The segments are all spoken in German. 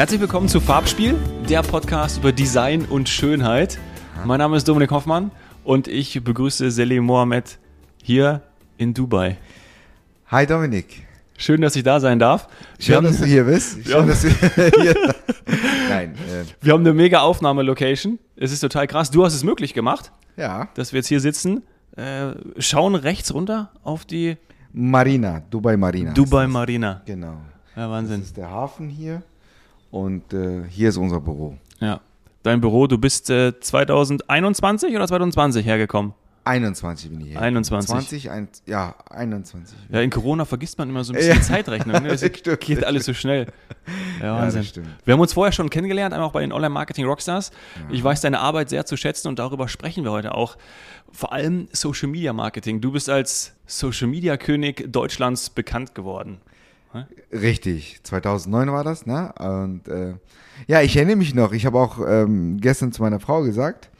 Herzlich willkommen zu Farbspiel, der Podcast über Design und Schönheit. Mein Name ist Dominik Hoffmann und ich begrüße Selim Mohamed hier in Dubai. Hi Dominik. Schön, dass ich da sein darf. Schön, haben, dass du hier bist. Schön, dass du hier Nein. Äh. Wir haben eine mega Aufnahmelocation. Es ist total krass. Du hast es möglich gemacht. Ja. Dass wir jetzt hier sitzen. Äh, schauen rechts runter auf die Marina, Dubai Marina. Dubai Marina. Genau. Ja, Wahnsinn. Das ist der Hafen hier und äh, hier ist unser Büro. Ja. Dein Büro, du bist äh, 2021 oder 2020 hergekommen? 21 bin ich hier. 21. 20, ein, ja, 21. Ja, in Corona vergisst man immer so ein bisschen ja. Zeitrechnung. Ne? Das geht alles so schnell. Ja, Wahnsinn. Ja, wir haben uns vorher schon kennengelernt, einmal auch bei den Online-Marketing-Rockstars. Ja. Ich weiß deine Arbeit sehr zu schätzen und darüber sprechen wir heute auch. Vor allem Social-Media-Marketing. Du bist als Social-Media-König Deutschlands bekannt geworden. Richtig, 2009 war das, ne? Und äh, ja, ich erinnere mich noch. Ich habe auch ähm, gestern zu meiner Frau gesagt,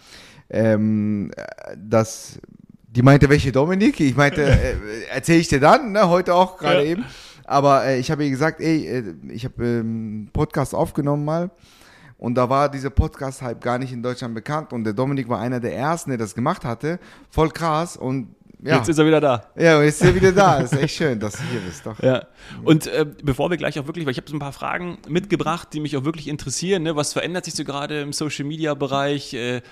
ähm, dass die meinte, welche Dominik? Ich meinte, äh, erzähle ich dir dann, ne? Heute auch gerade ja. eben. Aber äh, ich habe ihr gesagt, ey, äh, ich habe ähm, Podcast aufgenommen mal. Und da war dieser Podcast halt gar nicht in Deutschland bekannt. Und der Dominik war einer der ersten, der das gemacht hatte. Voll krass. Und ja. Jetzt ist er wieder da. Ja, jetzt ist er wieder da. Ist echt schön, dass du hier bist. Doch. Ja. Und äh, bevor wir gleich auch wirklich, weil ich habe so ein paar Fragen mitgebracht, die mich auch wirklich interessieren. Ne? Was verändert sich so gerade im Social Media Bereich? Äh, äh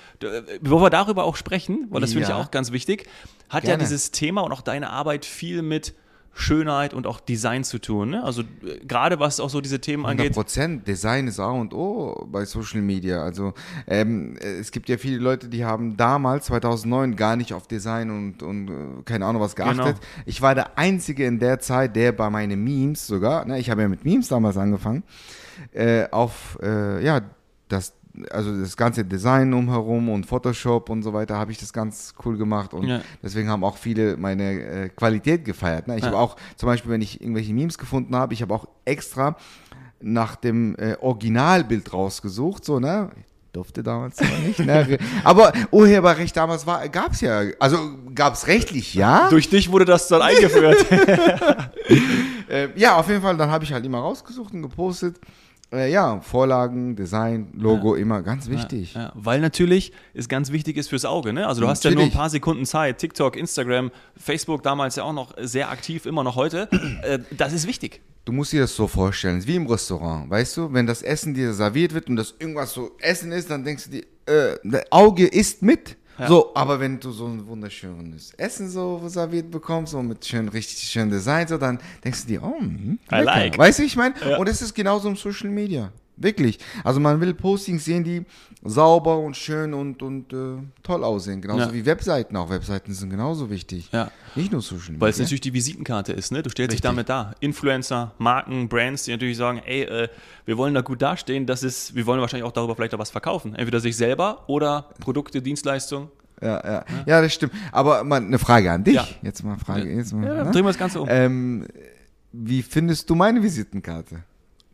bevor wir darüber auch sprechen, weil das ja. finde ich auch ganz wichtig, hat Gerne. ja dieses Thema und auch deine Arbeit viel mit Schönheit und auch Design zu tun. Ne? Also äh, gerade was auch so diese Themen 100%. angeht. Prozent Design ist A und O bei Social Media. Also ähm, es gibt ja viele Leute, die haben damals 2009 gar nicht auf Design und, und äh, keine Ahnung was geachtet. Genau. Ich war der einzige in der Zeit, der bei meinen Memes sogar, ne, ich habe ja mit Memes damals angefangen, äh, auf äh, ja das also das ganze Design umherum und Photoshop und so weiter habe ich das ganz cool gemacht und ja. deswegen haben auch viele meine äh, Qualität gefeiert. Ne? Ich ja. habe auch zum Beispiel, wenn ich irgendwelche Memes gefunden habe, ich habe auch extra nach dem äh, Originalbild rausgesucht, so ne. Durfte damals zwar nicht, ne? aber Urheberrecht damals gab es ja, also gab es rechtlich, ja. Durch dich wurde das dann eingeführt. äh, ja, auf jeden Fall, dann habe ich halt immer rausgesucht und gepostet. Äh, ja, Vorlagen, Design, Logo, ja. immer ganz wichtig. Ja, ja. Weil natürlich es ganz wichtig ist fürs Auge. Ne? Also du hast ja nur ein paar Sekunden Zeit. TikTok, Instagram, Facebook damals ja auch noch sehr aktiv, immer noch heute. Äh, das ist wichtig. Du musst dir das so vorstellen, wie im Restaurant. Weißt du, wenn das Essen dir serviert wird und das irgendwas so Essen ist, dann denkst du dir, äh, das Auge isst mit. Ja. So, aber wenn du so ein wunderschönes Essen so serviert bekommst, so mit schön, richtig schönem Design, so, dann denkst du dir, oh, hm, I like. Weißt du, ich meine? Ja. Und es ist genauso im Social Media. Wirklich. Also man will Postings sehen, die sauber und schön und, und äh, toll aussehen. Genauso ja. wie Webseiten auch. Webseiten sind genauso wichtig. Ja. Nicht nur Social Media. Weil es natürlich die Visitenkarte ist, ne? Du stellst Richtig. dich damit da. Influencer, Marken, Brands, die natürlich sagen, ey, äh, wir wollen da gut dastehen, das ist, wir wollen wahrscheinlich auch darüber vielleicht auch was verkaufen. Entweder sich selber oder Produkte, Dienstleistungen. Ja, ja. ja, das stimmt. Aber mal eine Frage an dich. Ja. Jetzt mal eine Frage. Jetzt mal, ja, ne? drehen wir das Ganze um. Ähm, wie findest du meine Visitenkarte?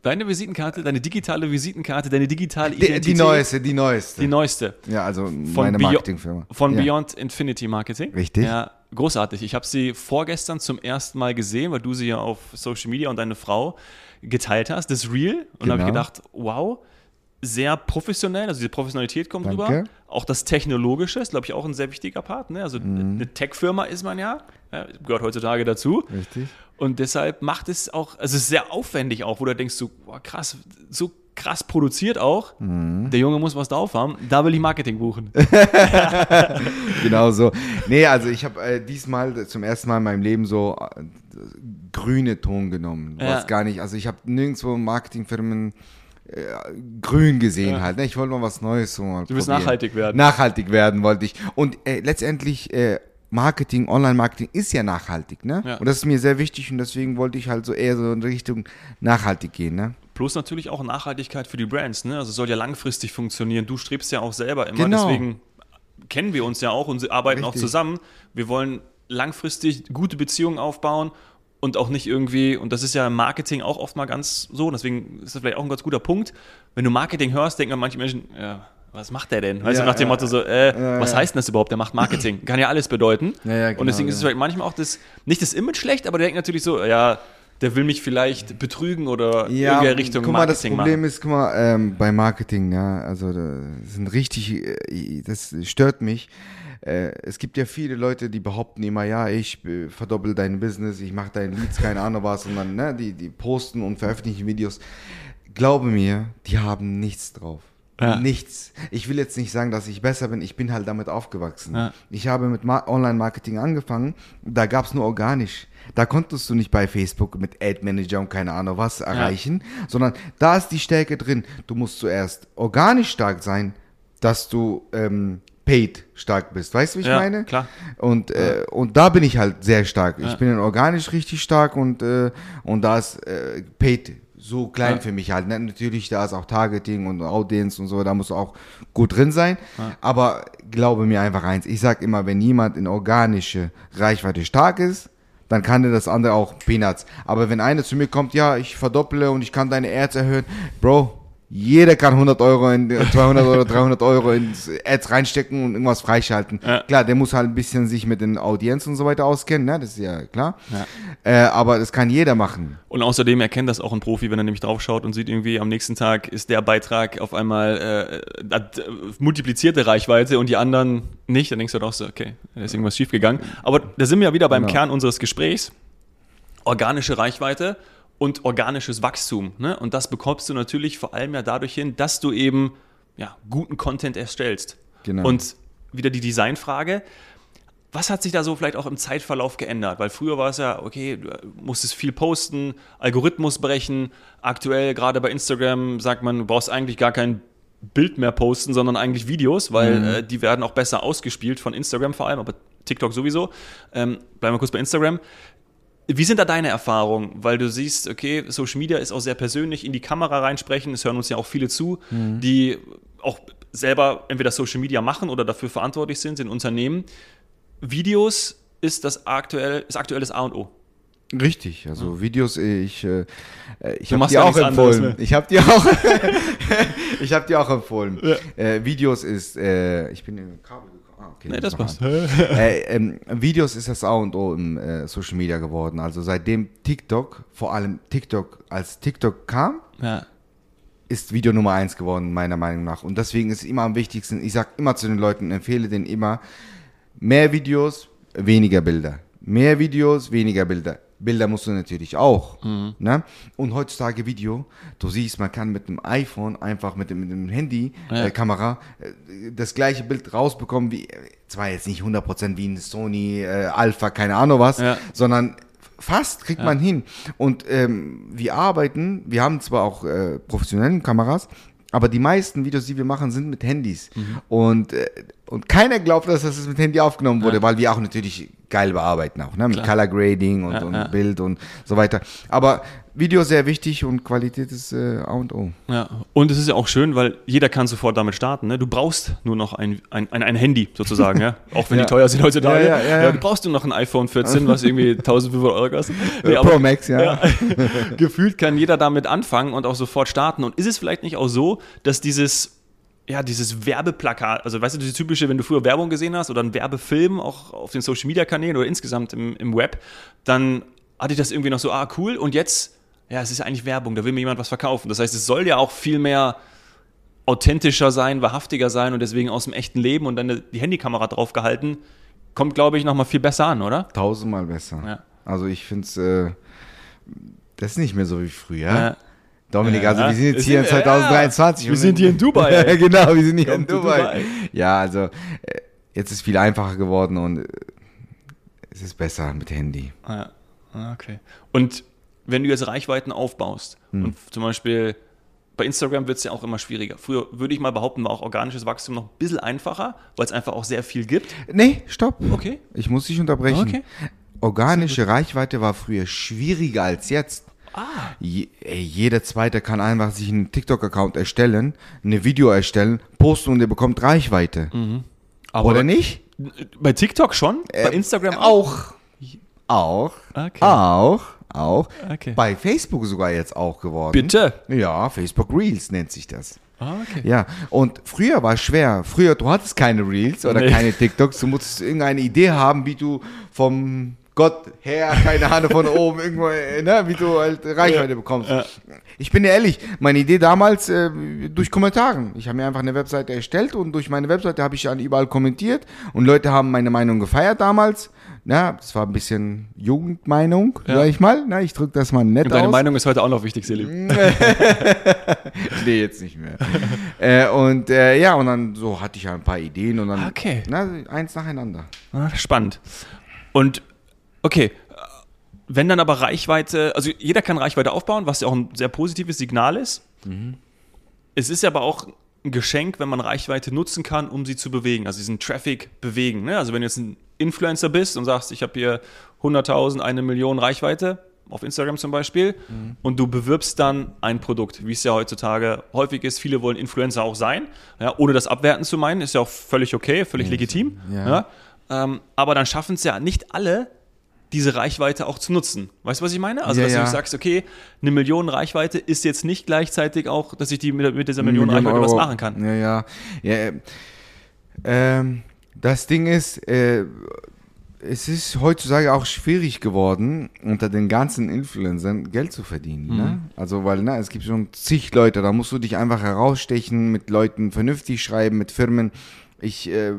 Deine Visitenkarte, deine digitale Visitenkarte, deine digitale Identität. Die, die neueste, die neueste. Die neueste. Ja, also von meine Marketingfirma. Von ja. Beyond Infinity Marketing. Richtig. Ja, großartig. Ich habe sie vorgestern zum ersten Mal gesehen, weil du sie ja auf Social Media und deine Frau geteilt hast. Das ist real. Und genau. habe ich gedacht, wow, sehr professionell, also diese Professionalität kommt Danke. rüber. Auch das Technologische ist, glaube ich, auch ein sehr wichtiger Part. Ne? Also mhm. eine Tech-Firma ist man ja, ja, gehört heutzutage dazu. Richtig. Und deshalb macht es auch, also es ist sehr aufwendig auch, wo du denkst, so, boah, krass, so krass produziert auch. Mhm. Der Junge muss was drauf haben. Da will ich Marketing buchen. genau so. Nee, also ich habe äh, diesmal zum ersten Mal in meinem Leben so äh, grüne Ton genommen. Ja. Was gar nicht. Also ich habe nirgendwo Marketingfirmen äh, grün gesehen ja. halt. Ne? Ich wollte mal was Neues so Du willst nachhaltig werden. Nachhaltig werden wollte ich. Und äh, letztendlich äh, Marketing, Online-Marketing ist ja nachhaltig, ne? Ja. Und das ist mir sehr wichtig und deswegen wollte ich halt so eher so in Richtung nachhaltig gehen, ne? Plus natürlich auch Nachhaltigkeit für die Brands, ne? Also es soll ja langfristig funktionieren. Du strebst ja auch selber immer, genau. deswegen kennen wir uns ja auch und arbeiten Richtig. auch zusammen. Wir wollen langfristig gute Beziehungen aufbauen und auch nicht irgendwie, und das ist ja im Marketing auch oft mal ganz so, deswegen ist das vielleicht auch ein ganz guter Punkt. Wenn du Marketing hörst, denken manche Menschen, ja, was macht der denn? Weißt ja, du, nach dem ja, Motto so, äh, ja, was heißt denn das überhaupt? Der macht Marketing. Kann ja alles bedeuten. Genau, und deswegen ist es vielleicht manchmal auch das, nicht das Image schlecht, aber der denkt natürlich so, ja, der will mich vielleicht betrügen oder ja, irgendeine Richtung guck mal, Marketing das Problem machen. ist, guck mal, ähm, bei Marketing, ja, also das sind richtig, äh, das stört mich. Äh, es gibt ja viele Leute, die behaupten immer, ja, ich äh, verdoppel dein Business, ich mache dein Leads, keine Ahnung was, und dann, ne, die, die posten und veröffentlichen Videos. Glaube mir, die haben nichts drauf. Ja. Nichts. Ich will jetzt nicht sagen, dass ich besser bin. Ich bin halt damit aufgewachsen. Ja. Ich habe mit Online-Marketing angefangen. Da gab es nur organisch. Da konntest du nicht bei Facebook mit Ad Manager und keine Ahnung was erreichen, ja. sondern da ist die Stärke drin. Du musst zuerst organisch stark sein, dass du ähm, paid stark bist. Weißt du, wie ich ja, meine? klar. Und, äh, und da bin ich halt sehr stark. Ich bin in organisch richtig stark und, äh, und da ist äh, paid so klein ja. für mich halt. Ne? Natürlich, da ist auch Targeting und Audience und so, da muss auch gut drin sein. Ja. Aber glaube mir einfach eins, ich sag immer, wenn jemand in organische Reichweite stark ist, dann kann der das andere auch Peanuts. Aber wenn einer zu mir kommt, ja, ich verdopple und ich kann deine Ads erhöhen, Bro, jeder kann 100 Euro, in, 200 oder 300 Euro ins Ads reinstecken und irgendwas freischalten. Ja. Klar, der muss halt ein bisschen sich mit den Audienzen und so weiter auskennen, ne? das ist ja klar. Ja. Äh, aber das kann jeder machen. Und außerdem erkennt das auch ein Profi, wenn er nämlich draufschaut und sieht irgendwie, am nächsten Tag ist der Beitrag auf einmal äh, hat, äh, multiplizierte Reichweite und die anderen nicht. Dann denkst du doch so, okay, da ist irgendwas schiefgegangen. Aber da sind wir ja wieder beim genau. Kern unseres Gesprächs. Organische Reichweite und organisches Wachstum. Ne? Und das bekommst du natürlich vor allem ja dadurch hin, dass du eben ja, guten Content erstellst. Genau. Und wieder die Designfrage. Was hat sich da so vielleicht auch im Zeitverlauf geändert? Weil früher war es ja, okay, du musstest viel posten, Algorithmus brechen. Aktuell, gerade bei Instagram, sagt man, du brauchst eigentlich gar kein Bild mehr posten, sondern eigentlich Videos, weil mhm. äh, die werden auch besser ausgespielt von Instagram vor allem, aber TikTok sowieso. Ähm, bleiben wir kurz bei Instagram. Wie sind da deine Erfahrungen? Weil du siehst, okay, Social Media ist auch sehr persönlich, in die Kamera reinsprechen. Es hören uns ja auch viele zu, mhm. die auch selber entweder Social Media machen oder dafür verantwortlich sind in Unternehmen. Videos ist das aktuell, ist aktuelles A und O. Richtig, also ja. Videos, ich, äh, ich habe dir auch empfohlen. Anderes, ne? Ich habe dir auch, ich habe dir auch empfohlen. Videos ist, äh, ich bin im Kabel Okay, nee, das passt. äh, ähm, Videos ist das A und O im äh, Social Media geworden. Also seitdem TikTok, vor allem TikTok, als TikTok kam, ja. ist Video Nummer eins geworden, meiner Meinung nach. Und deswegen ist es immer am wichtigsten, ich sage immer zu den Leuten, empfehle denen immer, mehr Videos, weniger Bilder. Mehr Videos, weniger Bilder. Bilder musst du natürlich auch. Mhm. Ne? Und heutzutage Video, du siehst, man kann mit dem iPhone einfach mit dem, mit dem Handy-Kamera ja. äh, das gleiche Bild rausbekommen, wie, zwar jetzt nicht 100% wie ein Sony äh, Alpha, keine Ahnung was, ja. sondern fast kriegt ja. man hin. Und ähm, wir arbeiten, wir haben zwar auch äh, professionelle Kameras, aber die meisten Videos, die wir machen, sind mit Handys. Mhm. Und, äh, und keiner glaubt, dass das mit Handy aufgenommen wurde, ja. weil wir auch natürlich geil bearbeiten auch, ne? mit Klar. Color Grading und, ja, und ja. Bild und so weiter. Aber Video ist sehr wichtig und Qualität ist äh, A und O. Ja, und es ist ja auch schön, weil jeder kann sofort damit starten. Ne? Du brauchst nur noch ein, ein, ein, ein Handy sozusagen, ja? auch wenn ja. die teuer sind heutzutage. Ja, ja, ja, du brauchst nur noch ein iPhone 14, was irgendwie 1500 Euro kostet. Nee, Pro Max, ja. gefühlt kann jeder damit anfangen und auch sofort starten. Und ist es vielleicht nicht auch so, dass dieses ja, dieses Werbeplakat, also weißt du, dieses typische, wenn du früher Werbung gesehen hast oder einen Werbefilm auch auf den Social Media Kanälen oder insgesamt im, im Web, dann hatte ich das irgendwie noch so, ah, cool, und jetzt, ja, es ist ja eigentlich Werbung, da will mir jemand was verkaufen. Das heißt, es soll ja auch viel mehr authentischer sein, wahrhaftiger sein und deswegen aus dem echten Leben und dann die Handykamera drauf gehalten, kommt, glaube ich, nochmal viel besser an, oder? Tausendmal besser. Ja. Also ich finde es, äh, das ist nicht mehr so wie früher. Ja. Dominik, ja, also wir sind jetzt hier in 2023. wir sind hier in Dubai. genau, wir sind hier Kommt in Dubai. Dubai. Ja, also äh, jetzt ist es viel einfacher geworden und äh, es ist besser mit Handy. Ah, ja, okay. Und wenn du jetzt Reichweiten aufbaust hm. und zum Beispiel bei Instagram wird es ja auch immer schwieriger. Früher würde ich mal behaupten, war auch organisches Wachstum noch ein bisschen einfacher, weil es einfach auch sehr viel gibt. Nee, stopp. Okay. Ich muss dich unterbrechen. Okay. Organische Reichweite war früher schwieriger als jetzt. Ah. Je, ey, jeder Zweite kann einfach sich einen TikTok-Account erstellen, eine Video erstellen, posten und er bekommt Reichweite. Mhm. Oder nicht? Bei TikTok schon? Äh, bei Instagram auch? Auch. Okay. Auch. Auch. Okay. Bei Facebook sogar jetzt auch geworden. Bitte? Ja, Facebook Reels nennt sich das. Ah, okay. Ja, und früher war es schwer. Früher, du hattest keine Reels oder nee. keine TikToks. Du musstest irgendeine Idee haben, wie du vom Gott, Herr, keine Ahnung von oben, irgendwo, äh, ne, wie du halt Reichweite ja. bekommst. Ja. Ich bin ehrlich, meine Idee damals äh, durch Kommentaren. Ich habe mir einfach eine Webseite erstellt und durch meine Webseite habe ich dann überall kommentiert und Leute haben meine Meinung gefeiert damals. Na, das war ein bisschen Jugendmeinung, ja. sag ich mal. Na, ich drücke das mal nett und deine aus. Meinung ist heute auch noch wichtig, Selim. nee, jetzt nicht mehr. äh, und äh, ja, und dann so hatte ich ein paar Ideen und dann okay. na, eins nacheinander. Ah, spannend. Und okay, wenn dann aber Reichweite, also jeder kann Reichweite aufbauen, was ja auch ein sehr positives Signal ist. Mhm. Es ist aber auch ein Geschenk, wenn man Reichweite nutzen kann, um sie zu bewegen, also diesen Traffic bewegen. Ne? Also wenn du jetzt ein Influencer bist und sagst, ich habe hier 100.000, eine Million Reichweite, auf Instagram zum Beispiel, mhm. und du bewirbst dann ein Produkt, wie es ja heutzutage häufig ist. Viele wollen Influencer auch sein, ja, ohne das abwerten zu meinen, ist ja auch völlig okay, völlig legitim. Ja. Ja, ähm, aber dann schaffen es ja nicht alle, diese Reichweite auch zu nutzen. Weißt du, was ich meine? Also, dass du sagst, okay, eine Million Reichweite ist jetzt nicht gleichzeitig auch, dass ich die mit, mit dieser Million, Million Reichweite Euro. was machen kann. Ja, ja. ja äh, ähm, das Ding ist, äh, es ist heutzutage auch schwierig geworden, unter den ganzen Influencern Geld zu verdienen. Ne? Mhm. Ne? Also, weil ne, es gibt schon zig Leute, da musst du dich einfach herausstechen, mit Leuten vernünftig schreiben, mit Firmen. Ich äh,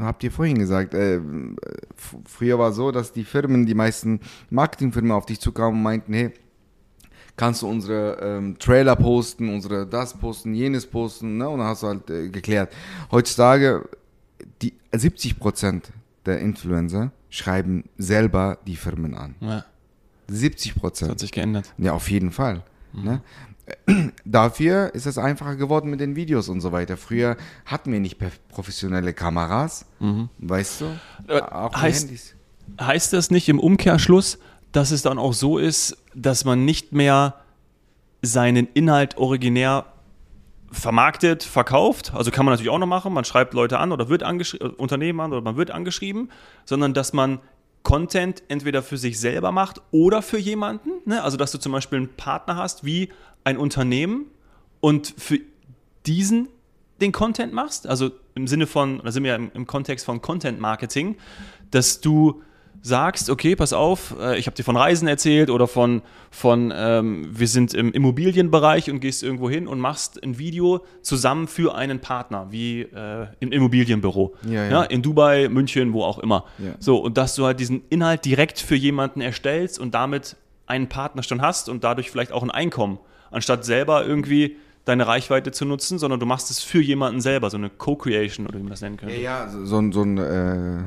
habe dir vorhin gesagt, äh, früher war es so, dass die Firmen, die meisten Marketingfirmen auf dich zukamen und meinten, hey, kannst du unsere ähm, Trailer posten, unsere das posten, jenes posten, ne? Und dann hast du halt äh, geklärt. Heutzutage, die 70 Prozent der Influencer schreiben selber die Firmen an. Ja. 70 Prozent. hat sich geändert. Ja, auf jeden Fall. Mhm. Ne? Dafür ist es einfacher geworden mit den Videos und so weiter. Früher hatten wir nicht professionelle Kameras, mhm. weißt du? Äh, auch heißt, Handys. heißt das nicht im Umkehrschluss, dass es dann auch so ist, dass man nicht mehr seinen Inhalt originär vermarktet, verkauft, also kann man natürlich auch noch machen, man schreibt Leute an oder wird angeschrieben, äh, Unternehmen an oder man wird angeschrieben, sondern dass man Content entweder für sich selber macht oder für jemanden. Ne? Also dass du zum Beispiel einen Partner hast wie ein Unternehmen und für diesen den Content machst, also im Sinne von, da sind wir ja im, im Kontext von Content Marketing, dass du sagst, okay, pass auf, äh, ich habe dir von Reisen erzählt oder von, von ähm, wir sind im Immobilienbereich und gehst irgendwo hin und machst ein Video zusammen für einen Partner, wie äh, im Immobilienbüro. Ja, ja. ja, in Dubai, München, wo auch immer. Ja. So, und dass du halt diesen Inhalt direkt für jemanden erstellst und damit einen Partner schon hast und dadurch vielleicht auch ein Einkommen, anstatt selber irgendwie deine Reichweite zu nutzen, sondern du machst es für jemanden selber, so eine Co-Creation oder wie man das nennen könnte. Ja, ja so, so, so ein äh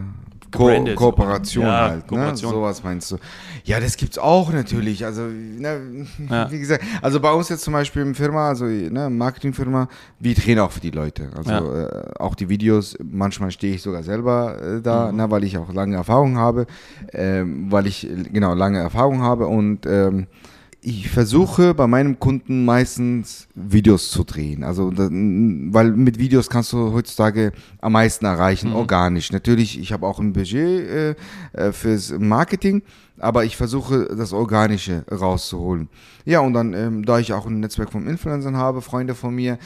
Ko Kooperation ja, halt, ne? Kooperation. ne? Sowas meinst du. Ja, das gibt's auch natürlich. Also, ne, ja. wie gesagt, also bei uns jetzt zum Beispiel im Firma, also ne, Marketingfirma, wir drehen auch für die Leute. Also ja. äh, auch die Videos, manchmal stehe ich sogar selber äh, da, mhm. ne, weil ich auch lange Erfahrung habe, äh, weil ich genau lange Erfahrung habe und ähm, ich versuche bei meinem Kunden meistens Videos zu drehen. Also, weil mit Videos kannst du heutzutage am meisten erreichen, mhm. organisch. Natürlich, ich habe auch ein Budget äh, äh, fürs Marketing, aber ich versuche das Organische rauszuholen. Ja, und dann, ähm, da ich auch ein Netzwerk von Influencern habe, Freunde von mir,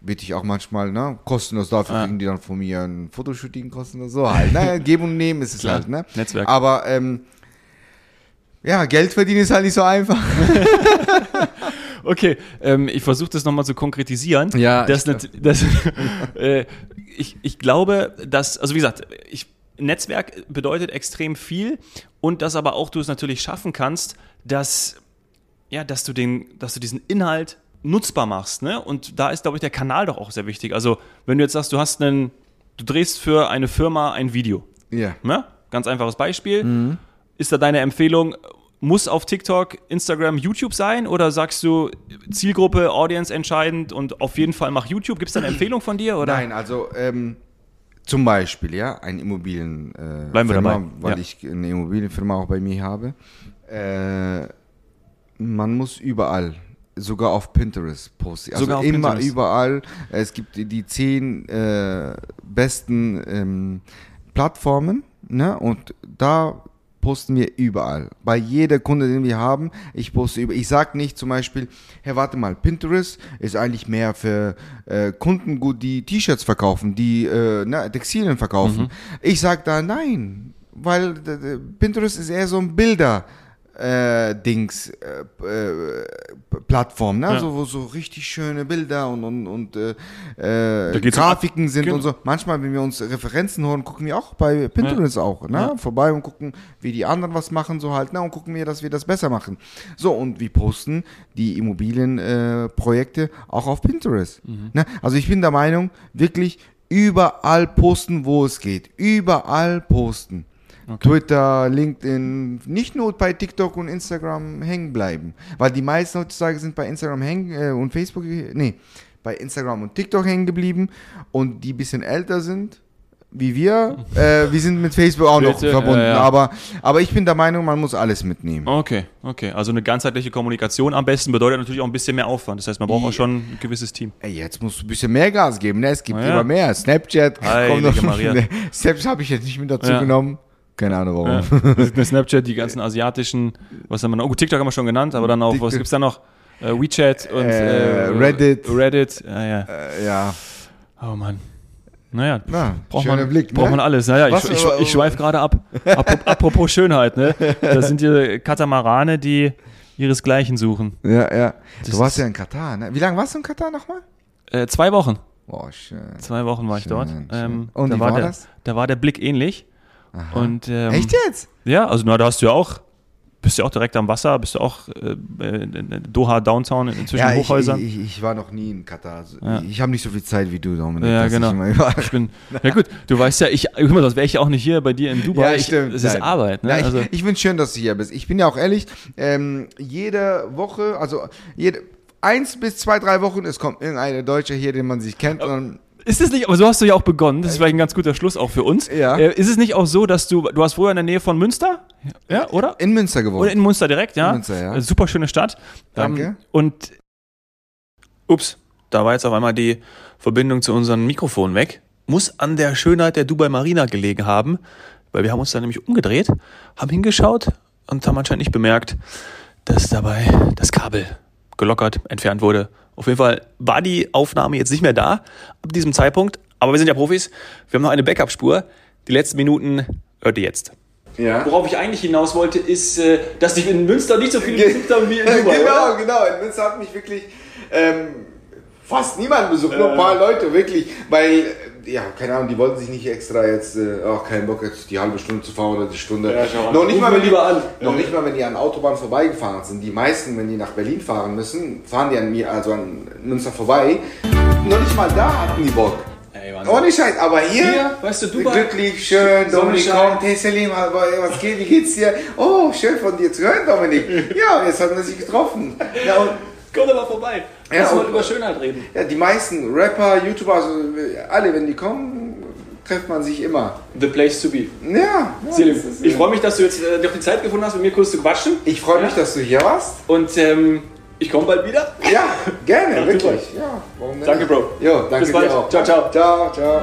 bitte ich auch manchmal, ne, kostenlos dafür ja. kriegen die dann von mir ein Fotoshooting kostenlos, so halt, ne, geben und nehmen ist es halt, ne. Netzwerk. Aber, ähm, ja, Geld verdienen ist halt nicht so einfach. okay, ähm, ich versuche das nochmal zu konkretisieren. Ja. Das, ich, das, äh, ich, ich glaube, dass, also wie gesagt, ich, Netzwerk bedeutet extrem viel und dass aber auch du es natürlich schaffen kannst, dass, ja, dass du den, dass du diesen Inhalt nutzbar machst, ne? Und da ist, glaube ich, der Kanal doch auch sehr wichtig. Also, wenn du jetzt sagst, du hast einen, du drehst für eine Firma ein Video. Ja. Ne? Ganz einfaches Beispiel. Mhm. Ist da deine Empfehlung, muss auf TikTok, Instagram, YouTube sein? Oder sagst du Zielgruppe, Audience entscheidend und auf jeden Fall mach YouTube? Gibt es da eine Empfehlung von dir? Oder? Nein, also ähm, zum Beispiel, ja, ein Immobilien, äh, Bleiben wir Firma, dabei. weil ja. ich eine Immobilienfirma auch bei mir habe. Äh, man muss überall sogar auf Pinterest posten. Also sogar immer Pinterest. überall. Es gibt die zehn äh, besten ähm, Plattformen, ne? Und da posten wir überall. Bei jeder Kunde, den wir haben, ich poste über. Ich sage nicht zum Beispiel, hey, warte mal, Pinterest ist eigentlich mehr für äh, Kunden gut, die T-Shirts verkaufen, die äh, na, Textilien verkaufen. Mhm. Ich sage da, nein, weil Pinterest ist eher so ein Bilder äh, Dings äh, äh, Plattform, ne? Ja. Also, wo so richtig schöne Bilder und, und, und äh, äh Grafiken sind genau. und so. Manchmal, wenn wir uns Referenzen holen, gucken wir auch bei Pinterest ja. auch, ne? Ja. Vorbei und gucken, wie die anderen was machen, so halt, ne? Und gucken wir, dass wir das besser machen. So, und wir posten die Immobilienprojekte äh, auch auf Pinterest. Mhm. Ne? Also ich bin der Meinung, wirklich überall posten, wo es geht. Überall posten. Okay. Twitter, LinkedIn, nicht nur bei TikTok und Instagram hängen bleiben. Weil die meisten heutzutage sind bei Instagram hängen äh, und Facebook, nee, bei Instagram und TikTok hängen geblieben und die ein bisschen älter sind, wie wir, äh, wir sind mit Facebook auch noch verbunden. Ja, ja. Aber, aber ich bin der Meinung, man muss alles mitnehmen. Okay, okay. Also eine ganzheitliche Kommunikation am besten bedeutet natürlich auch ein bisschen mehr Aufwand. Das heißt, man braucht auch schon ein gewisses Team. Ey, jetzt musst du ein bisschen mehr Gas geben. Ne? Es gibt ja. immer mehr. Snapchat kommt noch. Maria. Snapchat habe ich jetzt nicht mit dazu genommen. Keine Ahnung warum. Ja. Snapchat, die ganzen asiatischen, was haben wir noch? Oh, TikTok haben wir schon genannt, aber dann auch, was gibt es da noch? Äh, WeChat und äh, äh, Reddit. Reddit, ja, ja. Äh, ja. Oh Mann. Naja, Na, braucht, man, Blick, ne? braucht man alles. Naja, ich, ich, ich schweife gerade ab. Apropos Schönheit, ne? Das sind die Katamarane, die ihresgleichen suchen. Ja, ja. Das du warst ja in Katar, ne? Wie lange warst du in Katar nochmal? Äh, zwei Wochen. Boah, schön. Zwei Wochen war ich schön, dort. Ähm, und da war, war der, das? Da war der Blick ähnlich. Und, ähm, Echt jetzt? Ja, also na, da hast du ja auch, bist du ja auch direkt am Wasser, bist du auch äh, in Doha Downtown zwischen ja, Hochhäusern. Ich, ich, ich, war noch nie in Katar. Also ja. Ich habe nicht so viel Zeit wie du, Dominik. Ja, genau. Ich, ich, bin, ja gut, du weißt ja, ich, guck mal, sonst wäre ich ja auch nicht hier bei dir in Dubai. Ja, stimmt. Es ist. Arbeit. Ne? Ja, also, ich finde es schön, dass du hier bist. Ich bin ja auch ehrlich, ähm, jede Woche, also jede, eins bis zwei, drei Wochen, es kommt irgendeine Deutsche hier, den man sich kennt. Und ist es nicht, aber so hast du ja auch begonnen, das ist vielleicht ein ganz guter Schluss auch für uns. Ja. Äh, ist es nicht auch so, dass du, du hast früher in der Nähe von Münster, ja, oder? In Münster gewohnt. Oder in Münster direkt, ja. In Münster, ja. Äh, super schöne Stadt. Danke. Ähm, und, ups, da war jetzt auf einmal die Verbindung zu unserem Mikrofon weg. Muss an der Schönheit der Dubai Marina gelegen haben, weil wir haben uns da nämlich umgedreht, haben hingeschaut und haben anscheinend nicht bemerkt, dass dabei das Kabel gelockert, entfernt wurde auf jeden Fall war die Aufnahme jetzt nicht mehr da ab diesem Zeitpunkt. Aber wir sind ja Profis. Wir haben noch eine Backup-Spur. Die letzten Minuten hört ihr jetzt. Ja. Worauf ich eigentlich hinaus wollte, ist, äh, dass dich in Münster nicht so viele besucht haben wie in Dubai. genau, oder? genau. In Münster hat mich wirklich ähm, fast niemand besucht, nur ein paar Leute, wirklich. Weil ja, keine Ahnung, die wollten sich nicht extra jetzt, äh, auch keinen Bock jetzt die halbe Stunde zu fahren oder die Stunde. Ja, noch nicht mal, wenn die, an. noch nicht mal, wenn die an Autobahn vorbeigefahren sind. Die meisten, wenn die nach Berlin fahren müssen, fahren die an mir, also an Münster vorbei. Noch nicht mal da hatten die Bock. Ey, Ohne Scheiß, aber hier, hier weißt du, Dubai, glücklich, schön, Dominik kommt, hey Selim, was geht, wie geht's dir? Oh, schön von dir zu hören, Dominik. Ja, jetzt haben wir sich getroffen. Ja, und Komm doch mal vorbei. Ja, Lass mal über Schönheit reden. Ja, die meisten Rapper, YouTuber, also alle, wenn die kommen, trifft man sich immer. The place to be. Ja. ja Selim, ist, ich freue mich, dass du jetzt äh, doch die Zeit gefunden hast, mit mir kurz zu quatschen. Ich freue mich, dass du hier warst. Und ähm, ich komme bald wieder. Ja, gerne, wirklich. Ja, Danke, Bro. Jo, danke Bis bald. Ciao, ciao. Ciao, ciao.